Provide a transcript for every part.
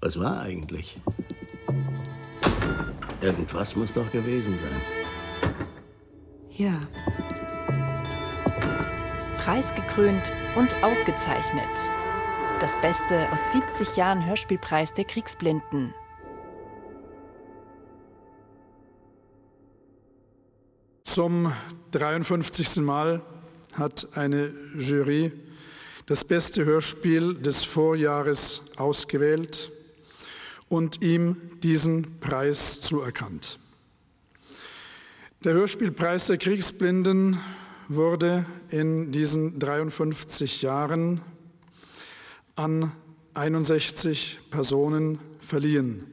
Was war eigentlich? Irgendwas muss doch gewesen sein. Ja. Preisgekrönt und ausgezeichnet. Das Beste aus 70 Jahren Hörspielpreis der Kriegsblinden. Zum 53. Mal hat eine Jury das beste Hörspiel des Vorjahres ausgewählt und ihm diesen Preis zuerkannt. Der Hörspielpreis der Kriegsblinden wurde in diesen 53 Jahren an 61 Personen verliehen.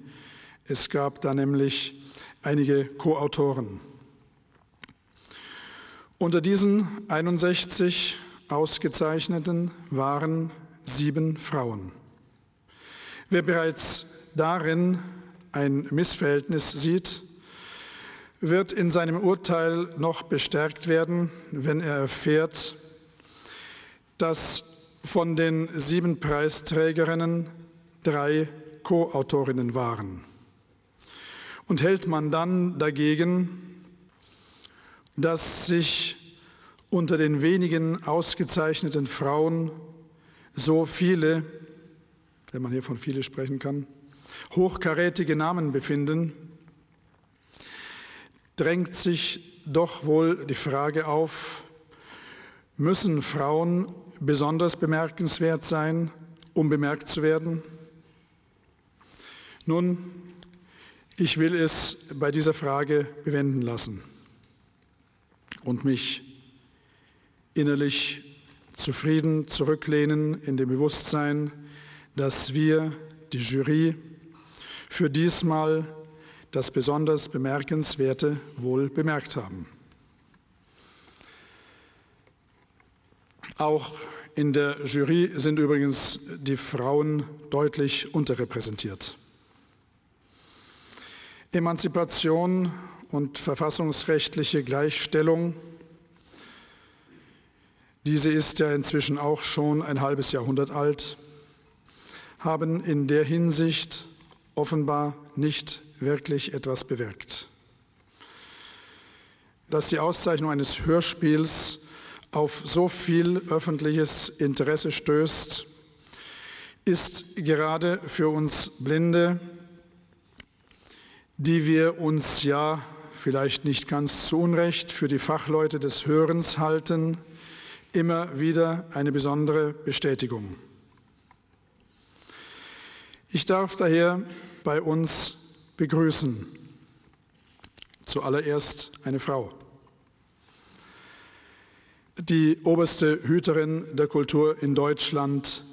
Es gab da nämlich einige Co-Autoren. Unter diesen 61 Ausgezeichneten waren sieben Frauen. Wer bereits darin ein Missverhältnis sieht, wird in seinem Urteil noch bestärkt werden, wenn er erfährt, dass von den sieben Preisträgerinnen drei Co-Autorinnen waren. Und hält man dann dagegen, dass sich unter den wenigen ausgezeichneten Frauen so viele, wenn man hier von viele sprechen kann, hochkarätige Namen befinden, drängt sich doch wohl die Frage auf, müssen Frauen besonders bemerkenswert sein, um bemerkt zu werden? Nun, ich will es bei dieser Frage bewenden lassen und mich innerlich zufrieden zurücklehnen in dem Bewusstsein, dass wir, die Jury, für diesmal das besonders Bemerkenswerte wohl bemerkt haben. Auch in der Jury sind übrigens die Frauen deutlich unterrepräsentiert. Emanzipation und verfassungsrechtliche Gleichstellung, diese ist ja inzwischen auch schon ein halbes Jahrhundert alt, haben in der Hinsicht offenbar nicht wirklich etwas bewirkt. Dass die Auszeichnung eines Hörspiels auf so viel öffentliches Interesse stößt, ist gerade für uns Blinde, die wir uns ja vielleicht nicht ganz zu Unrecht für die Fachleute des Hörens halten, immer wieder eine besondere Bestätigung. Ich darf daher bei uns begrüßen. Zuallererst eine Frau. Die oberste Hüterin der Kultur in Deutschland,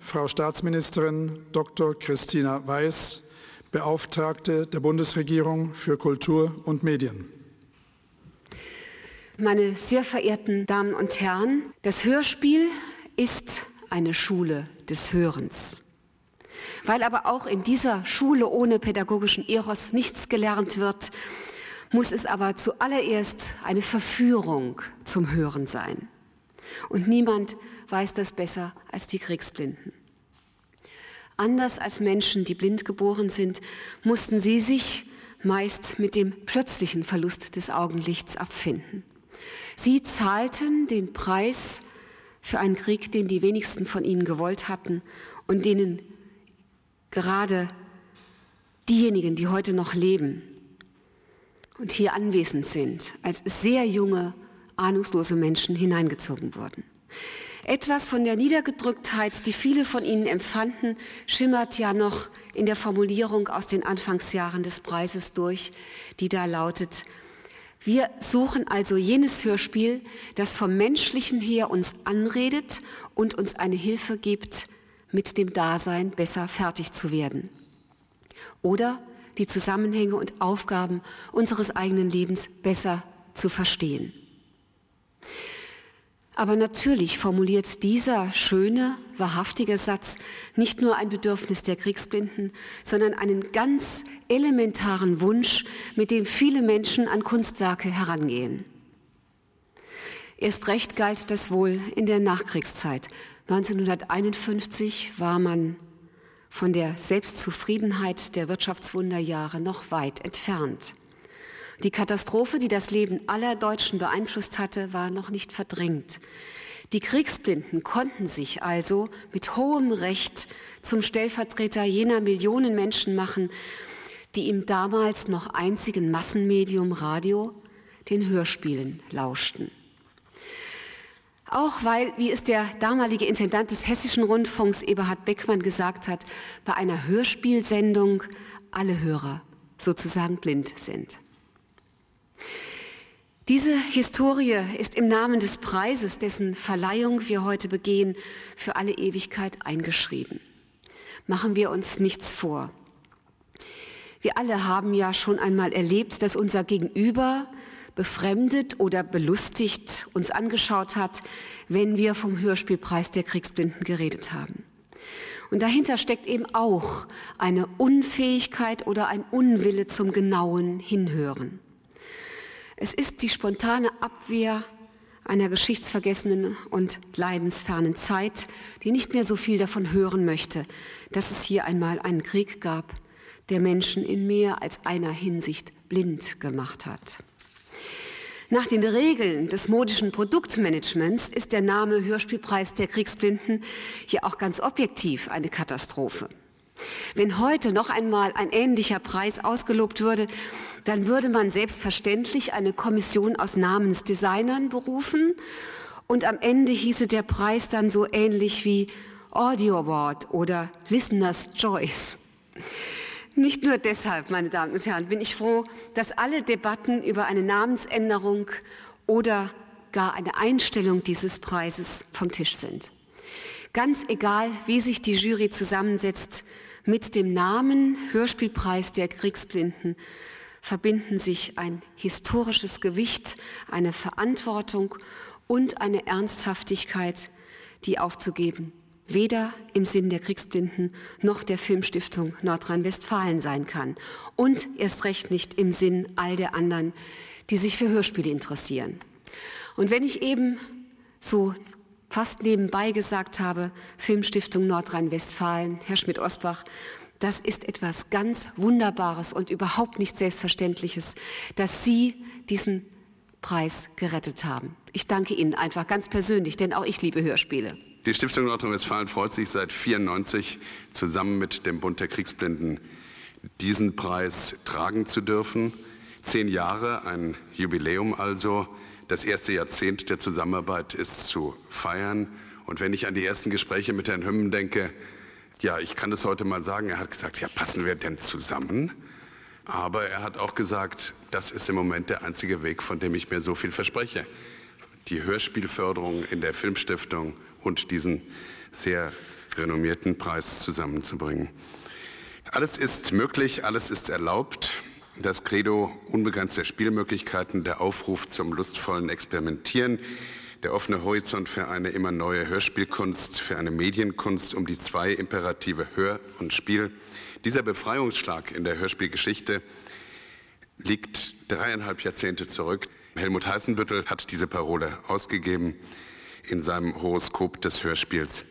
Frau Staatsministerin Dr. Christina Weiß, Beauftragte der Bundesregierung für Kultur und Medien. Meine sehr verehrten Damen und Herren, das Hörspiel ist eine Schule des Hörens. Weil aber auch in dieser Schule ohne pädagogischen Eros nichts gelernt wird, muss es aber zuallererst eine Verführung zum Hören sein. Und niemand weiß das besser als die Kriegsblinden. Anders als Menschen, die blind geboren sind, mussten sie sich meist mit dem plötzlichen Verlust des Augenlichts abfinden. Sie zahlten den Preis für einen Krieg, den die wenigsten von ihnen gewollt hatten und denen gerade diejenigen, die heute noch leben und hier anwesend sind, als sehr junge, ahnungslose Menschen hineingezogen wurden. Etwas von der Niedergedrücktheit, die viele von ihnen empfanden, schimmert ja noch in der Formulierung aus den Anfangsjahren des Preises durch, die da lautet, wir suchen also jenes Hörspiel, das vom Menschlichen her uns anredet und uns eine Hilfe gibt, mit dem Dasein besser fertig zu werden. Oder die Zusammenhänge und Aufgaben unseres eigenen Lebens besser zu verstehen. Aber natürlich formuliert dieser schöne, wahrhaftige Satz nicht nur ein Bedürfnis der Kriegsblinden, sondern einen ganz elementaren Wunsch, mit dem viele Menschen an Kunstwerke herangehen. Erst recht galt das wohl in der Nachkriegszeit, 1951 war man von der Selbstzufriedenheit der Wirtschaftswunderjahre noch weit entfernt. Die Katastrophe, die das Leben aller Deutschen beeinflusst hatte, war noch nicht verdrängt. Die Kriegsblinden konnten sich also mit hohem Recht zum Stellvertreter jener Millionen Menschen machen, die im damals noch einzigen Massenmedium Radio, den Hörspielen, lauschten. Auch weil, wie es der damalige Intendant des Hessischen Rundfunks Eberhard Beckmann gesagt hat, bei einer Hörspielsendung alle Hörer sozusagen blind sind. Diese Historie ist im Namen des Preises, dessen Verleihung wir heute begehen, für alle Ewigkeit eingeschrieben. Machen wir uns nichts vor. Wir alle haben ja schon einmal erlebt, dass unser Gegenüber befremdet oder belustigt uns angeschaut hat, wenn wir vom Hörspielpreis der Kriegsblinden geredet haben. Und dahinter steckt eben auch eine Unfähigkeit oder ein Unwille zum genauen Hinhören. Es ist die spontane Abwehr einer geschichtsvergessenen und leidensfernen Zeit, die nicht mehr so viel davon hören möchte, dass es hier einmal einen Krieg gab, der Menschen in mehr als einer Hinsicht blind gemacht hat. Nach den Regeln des modischen Produktmanagements ist der Name Hörspielpreis der Kriegsblinden hier auch ganz objektiv eine Katastrophe. Wenn heute noch einmal ein ähnlicher Preis ausgelobt würde, dann würde man selbstverständlich eine Kommission aus Namensdesignern berufen und am Ende hieße der Preis dann so ähnlich wie Audio Award oder Listener's Choice. Nicht nur deshalb, meine Damen und Herren, bin ich froh, dass alle Debatten über eine Namensänderung oder gar eine Einstellung dieses Preises vom Tisch sind. Ganz egal, wie sich die Jury zusammensetzt, mit dem Namen Hörspielpreis der Kriegsblinden verbinden sich ein historisches Gewicht, eine Verantwortung und eine Ernsthaftigkeit, die aufzugeben weder im Sinn der Kriegsblinden noch der Filmstiftung Nordrhein-Westfalen sein kann und erst recht nicht im Sinn all der anderen, die sich für Hörspiele interessieren. Und wenn ich eben so fast nebenbei gesagt habe, Filmstiftung Nordrhein-Westfalen, Herr Schmidt-Osbach, das ist etwas ganz Wunderbares und überhaupt nicht Selbstverständliches, dass Sie diesen Preis gerettet haben. Ich danke Ihnen einfach ganz persönlich, denn auch ich liebe Hörspiele. Die Stiftung Nordrhein-Westfalen freut sich seit 1994 zusammen mit dem Bund der Kriegsblinden diesen Preis tragen zu dürfen. Zehn Jahre, ein Jubiläum also. Das erste Jahrzehnt der Zusammenarbeit ist zu feiern. Und wenn ich an die ersten Gespräche mit Herrn Hümmen denke, ja, ich kann das heute mal sagen, er hat gesagt, ja, passen wir denn zusammen? Aber er hat auch gesagt, das ist im Moment der einzige Weg, von dem ich mir so viel verspreche. Die Hörspielförderung in der Filmstiftung und diesen sehr renommierten Preis zusammenzubringen. Alles ist möglich, alles ist erlaubt das Credo unbegrenzter Spielmöglichkeiten, der Aufruf zum lustvollen Experimentieren, der offene Horizont für eine immer neue Hörspielkunst, für eine Medienkunst um die zwei Imperative Hör und Spiel. Dieser Befreiungsschlag in der Hörspielgeschichte liegt dreieinhalb Jahrzehnte zurück. Helmut Heißenbüttel hat diese Parole ausgegeben in seinem Horoskop des Hörspiels.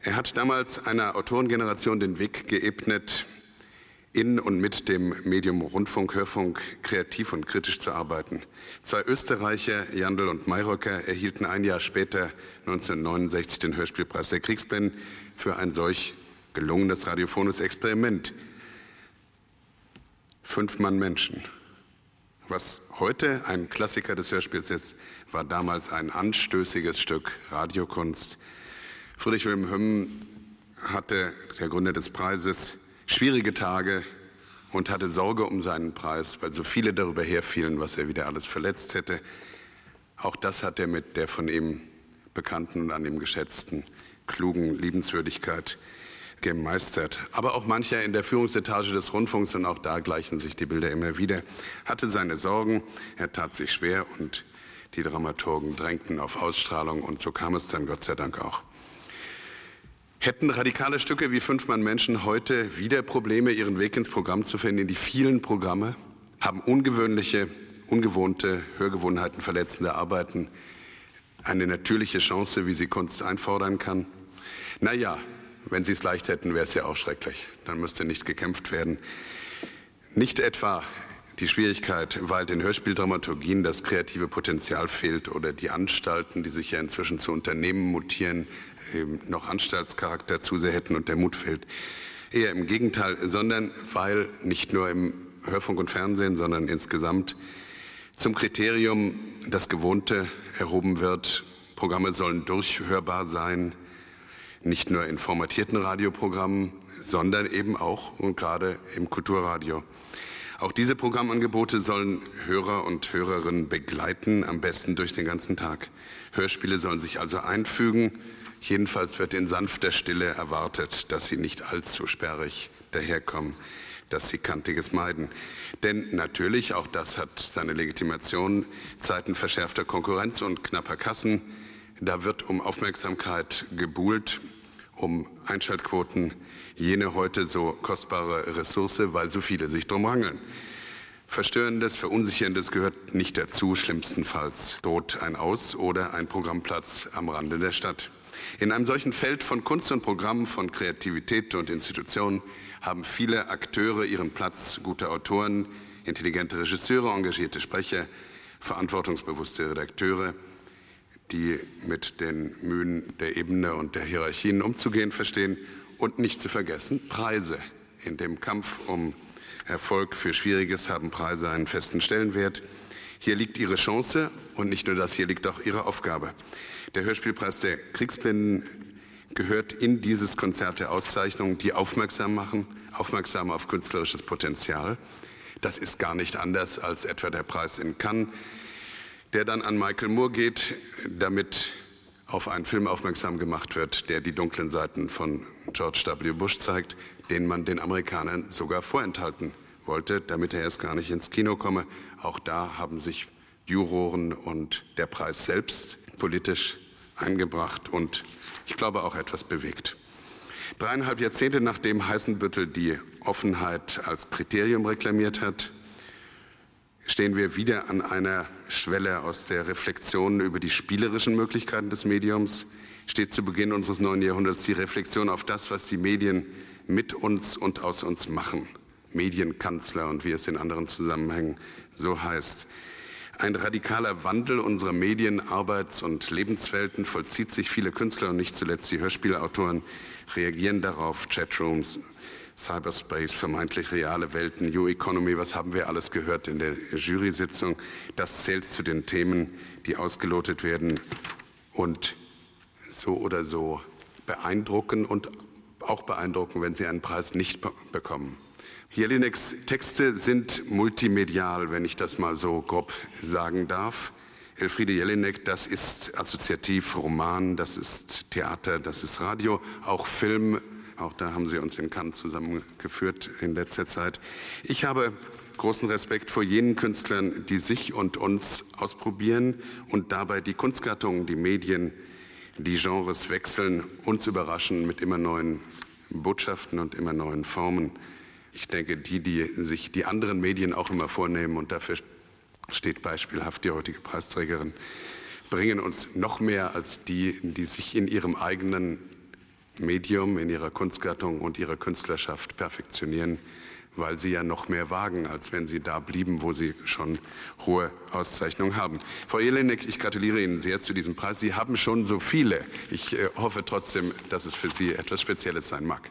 Er hat damals einer Autorengeneration den Weg geebnet, in und mit dem Medium Rundfunk, Hörfunk kreativ und kritisch zu arbeiten. Zwei Österreicher, Jandl und Mayröcker, erhielten ein Jahr später, 1969, den Hörspielpreis der Kriegsblinden für ein solch gelungenes radiophones Experiment. Fünf Mann Menschen. Was heute ein Klassiker des Hörspiels ist, war damals ein anstößiges Stück Radiokunst. Friedrich Wilhelm Hömm hatte, der Gründer des Preises, schwierige Tage und hatte Sorge um seinen Preis, weil so viele darüber herfielen, was er wieder alles verletzt hätte. Auch das hat er mit der von ihm bekannten und an ihm geschätzten, klugen Liebenswürdigkeit gemeistert. Aber auch mancher in der Führungsetage des Rundfunks, und auch da gleichen sich die Bilder immer wieder, hatte seine Sorgen, er tat sich schwer und die Dramaturgen drängten auf Ausstrahlung und so kam es dann Gott sei Dank auch. Hätten radikale Stücke wie Fünfmann Menschen heute wieder Probleme, ihren Weg ins Programm zu finden, in die vielen Programme, haben ungewöhnliche, ungewohnte Hörgewohnheiten verletzende Arbeiten eine natürliche Chance, wie sie Kunst einfordern kann? Naja, Wenn Sie es leicht hätten, wäre es ja auch schrecklich. Dann müsste nicht gekämpft werden. Nicht etwa die Schwierigkeit, weil den Hörspieldramaturgien das kreative Potenzial fehlt oder die Anstalten, die sich ja inzwischen zu Unternehmen mutieren, noch Anstaltscharakter zu sehr hätten und der Mut fehlt. Eher im Gegenteil, sondern weil nicht nur im Hörfunk und Fernsehen, sondern insgesamt zum Kriterium das Gewohnte erhoben wird. Programme sollen durchhörbar sein, nicht nur in formatierten Radioprogrammen, sondern eben auch und gerade im Kulturradio. Auch diese Programmangebote sollen Hörer und Hörerinnen begleiten, am besten durch den ganzen Tag. Hörspiele sollen sich also einfügen. Jedenfalls wird in sanfter Stille erwartet, dass sie nicht allzu sperrig daherkommen, dass sie Kantiges meiden. Denn natürlich, auch das hat seine Legitimation, Zeiten verschärfter Konkurrenz und knapper Kassen, da wird um Aufmerksamkeit gebuhlt, um Einschaltquoten, jene heute so kostbare Ressource, weil so viele sich drum rangeln. Verstörendes, Verunsicherndes gehört nicht dazu. Schlimmstenfalls droht ein Aus- oder ein Programmplatz am Rande der Stadt. In einem solchen Feld von Kunst und Programmen, von Kreativität und Institutionen haben viele Akteure ihren Platz, gute Autoren, intelligente Regisseure, engagierte Sprecher, verantwortungsbewusste Redakteure, die mit den Mühen der Ebene und der Hierarchien umzugehen verstehen und nicht zu vergessen Preise. In dem Kampf um Erfolg für Schwieriges haben Preise einen festen Stellenwert. Hier liegt ihre Chance und nicht nur das, hier liegt auch ihre Aufgabe. Der Hörspielpreis der Kriegsblinden gehört in dieses Konzert der Auszeichnungen, die aufmerksam machen, aufmerksam auf künstlerisches Potenzial. Das ist gar nicht anders als etwa der Preis in Cannes, der dann an Michael Moore geht, damit auf einen Film aufmerksam gemacht wird, der die dunklen Seiten von George W. Bush zeigt, den man den Amerikanern sogar vorenthalten wollte, damit er erst gar nicht ins Kino komme. Auch da haben sich Juroren und der Preis selbst politisch eingebracht und ich glaube auch etwas bewegt. Dreieinhalb Jahrzehnte nachdem Heißenbüttel die Offenheit als Kriterium reklamiert hat, stehen wir wieder an einer Schwelle aus der Reflexion über die spielerischen Möglichkeiten des Mediums. Steht zu Beginn unseres neuen Jahrhunderts die Reflexion auf das, was die Medien mit uns und aus uns machen. Medienkanzler und wie es in anderen Zusammenhängen so heißt. Ein radikaler Wandel unserer Medien-, Arbeits- und Lebenswelten vollzieht sich. Viele Künstler und nicht zuletzt die Hörspielautoren reagieren darauf. Chatrooms, Cyberspace, vermeintlich reale Welten, New Economy, was haben wir alles gehört in der Jury-Sitzung? Das zählt zu den Themen, die ausgelotet werden und so oder so beeindrucken und auch beeindrucken, wenn sie einen Preis nicht bekommen. Jelineks Texte sind multimedial, wenn ich das mal so grob sagen darf. Elfriede Jelinek, das ist assoziativ Roman, das ist Theater, das ist Radio, auch Film. Auch da haben Sie uns in Cannes zusammengeführt in letzter Zeit. Ich habe großen Respekt vor jenen Künstlern, die sich und uns ausprobieren und dabei die Kunstgattungen, die Medien, die Genres wechseln, uns überraschen mit immer neuen Botschaften und immer neuen Formen. Ich denke, die, die sich die anderen Medien auch immer vornehmen, und dafür steht beispielhaft die heutige Preisträgerin, bringen uns noch mehr als die, die sich in ihrem eigenen Medium, in ihrer Kunstgattung und ihrer Künstlerschaft perfektionieren, weil sie ja noch mehr wagen, als wenn sie da blieben, wo sie schon hohe Auszeichnungen haben. Frau Jelinek, ich gratuliere Ihnen sehr zu diesem Preis. Sie haben schon so viele. Ich äh, hoffe trotzdem, dass es für Sie etwas Spezielles sein mag.